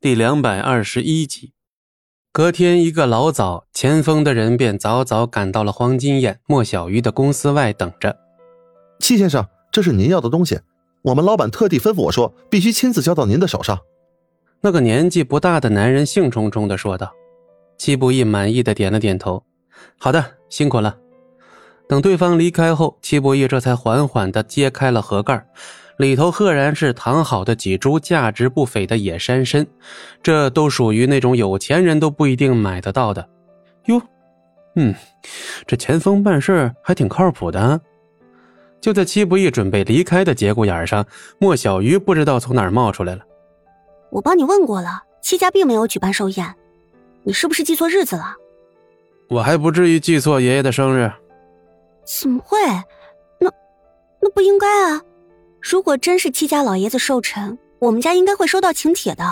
第两百二十一集。隔天一个老早，前锋的人便早早赶到了黄金眼、莫小鱼的公司外等着。戚先生，这是您要的东西，我们老板特地吩咐我说，必须亲自交到您的手上。那个年纪不大的男人兴冲冲地说道。戚不义满意的点了点头：“好的，辛苦了。”等对方离开后，戚不义这才缓缓地揭开了盒盖。里头赫然是躺好的几株价值不菲的野山参，这都属于那种有钱人都不一定买得到的。哟，嗯，这钱锋办事还挺靠谱的。就在戚不易准备离开的节骨眼上，莫小鱼不知道从哪儿冒出来了。我帮你问过了，戚家并没有举办寿宴，你是不是记错日子了？我还不至于记错爷爷的生日。怎么会？那，那不应该啊。如果真是戚家老爷子寿辰，我们家应该会收到请帖的。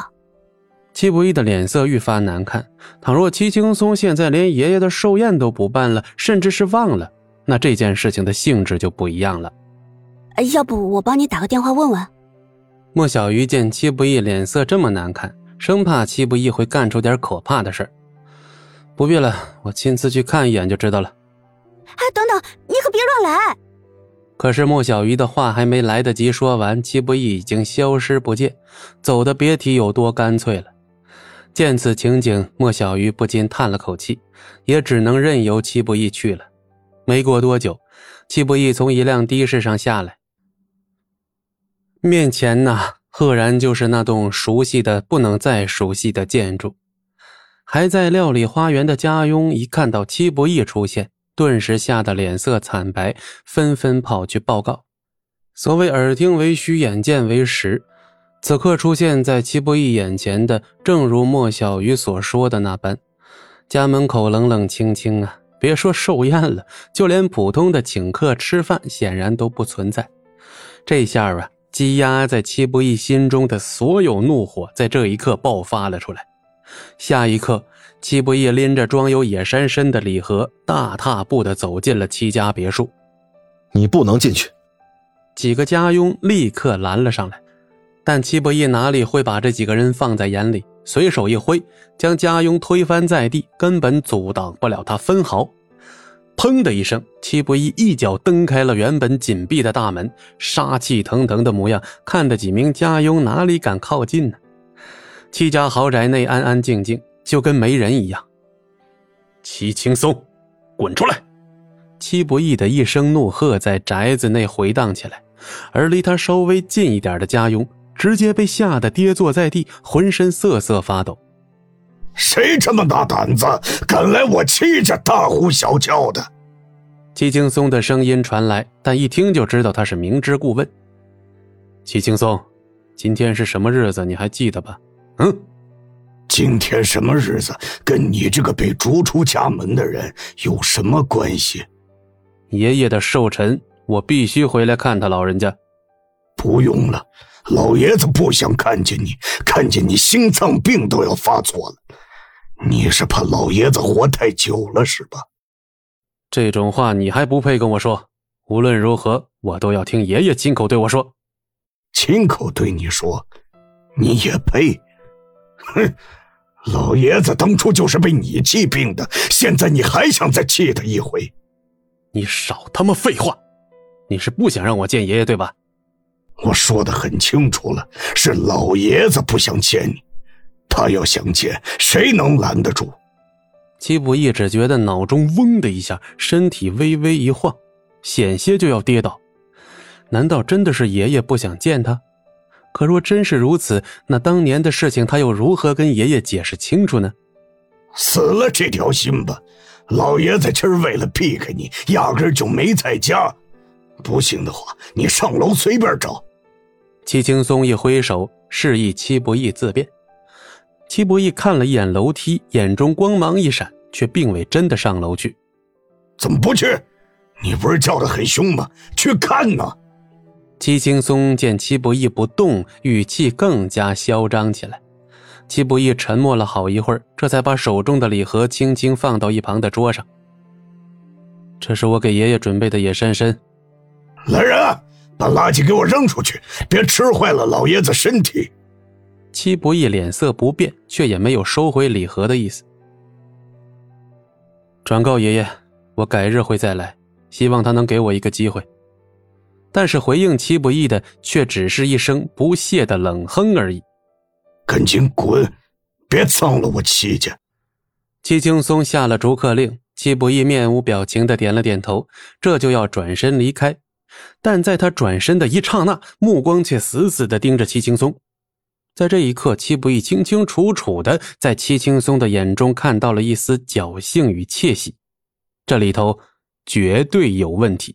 戚不义的脸色愈发难看。倘若戚青松现在连爷爷的寿宴都不办了，甚至是忘了，那这件事情的性质就不一样了。要不我帮你打个电话问问？莫小鱼见戚不义脸色这么难看，生怕戚不义会干出点可怕的事不必了，我亲自去看一眼就知道了。哎，等等，你可别乱来！可是莫小鱼的话还没来得及说完，戚不义已经消失不见，走的别提有多干脆了。见此情景，莫小鱼不禁叹了口气，也只能任由戚不义去了。没过多久，戚不义从一辆的士上下来，面前呐，赫然就是那栋熟悉的不能再熟悉的建筑。还在料理花园的家佣一看到戚不义出现。顿时吓得脸色惨白，纷纷跑去报告。所谓耳听为虚，眼见为实。此刻出现在戚不义眼前的，正如莫小鱼所说的那般，家门口冷冷清清啊！别说寿宴了，就连普通的请客吃饭，显然都不存在。这下啊，积压在戚不义心中的所有怒火，在这一刻爆发了出来。下一刻。戚不义拎着装有野山参的礼盒，大踏步的走进了戚家别墅。你不能进去！几个家佣立刻拦了上来，但戚不义哪里会把这几个人放在眼里，随手一挥，将家佣推翻在地，根本阻挡不了他分毫。砰的一声，戚不义一脚蹬开了原本紧闭的大门，杀气腾腾的模样，看得几名家佣哪里敢靠近呢？戚家豪宅内安安静静。就跟没人一样。齐青松，滚出来！戚不义的一声怒喝在宅子内回荡起来，而离他稍微近一点的家佣直接被吓得跌坐在地，浑身瑟瑟发抖。谁这么大胆子，敢来我戚家大呼小叫的？齐青松的声音传来，但一听就知道他是明知故问。齐青松，今天是什么日子？你还记得吧？嗯。今天什么日子，跟你这个被逐出家门的人有什么关系？爷爷的寿辰，我必须回来看他老人家。不用了，老爷子不想看见你，看见你心脏病都要发作了。你是怕老爷子活太久了是吧？这种话你还不配跟我说。无论如何，我都要听爷爷亲口对我说。亲口对你说，你也配？哼！老爷子当初就是被你气病的，现在你还想再气他一回？你少他妈废话！你是不想让我见爷爷对吧？我说的很清楚了，是老爷子不想见你，他要想见，谁能拦得住？戚不义只觉得脑中嗡的一下，身体微微一晃，险些就要跌倒。难道真的是爷爷不想见他？可若真是如此，那当年的事情他又如何跟爷爷解释清楚呢？死了这条心吧，老爷子今儿为了避开你，压根就没在家。不信的话，你上楼随便找。戚青松一挥手，示意戚不义自便。戚不义看了一眼楼梯，眼中光芒一闪，却并未真的上楼去。怎么不去？你不是叫的很凶吗？去看呢。戚青松见戚不义不动，语气更加嚣张起来。戚不义沉默了好一会儿，这才把手中的礼盒轻轻放到一旁的桌上。这是我给爷爷准备的野山参。来人，啊把垃圾给我扔出去，别吃坏了老爷子身体。戚戚不义脸色不变，却也没有收回礼盒的意思。转告爷爷，我改日会再来，希望他能给我一个机会。但是回应戚不义的却只是一声不屑的冷哼而已。赶紧滚，别脏了我戚家！戚青松下了逐客令，戚不义面无表情的点了点头，这就要转身离开。但在他转身的一刹那，目光却死死的盯着戚青松。在这一刻，戚不义清清楚楚的在戚青松的眼中看到了一丝侥幸与窃喜，这里头绝对有问题。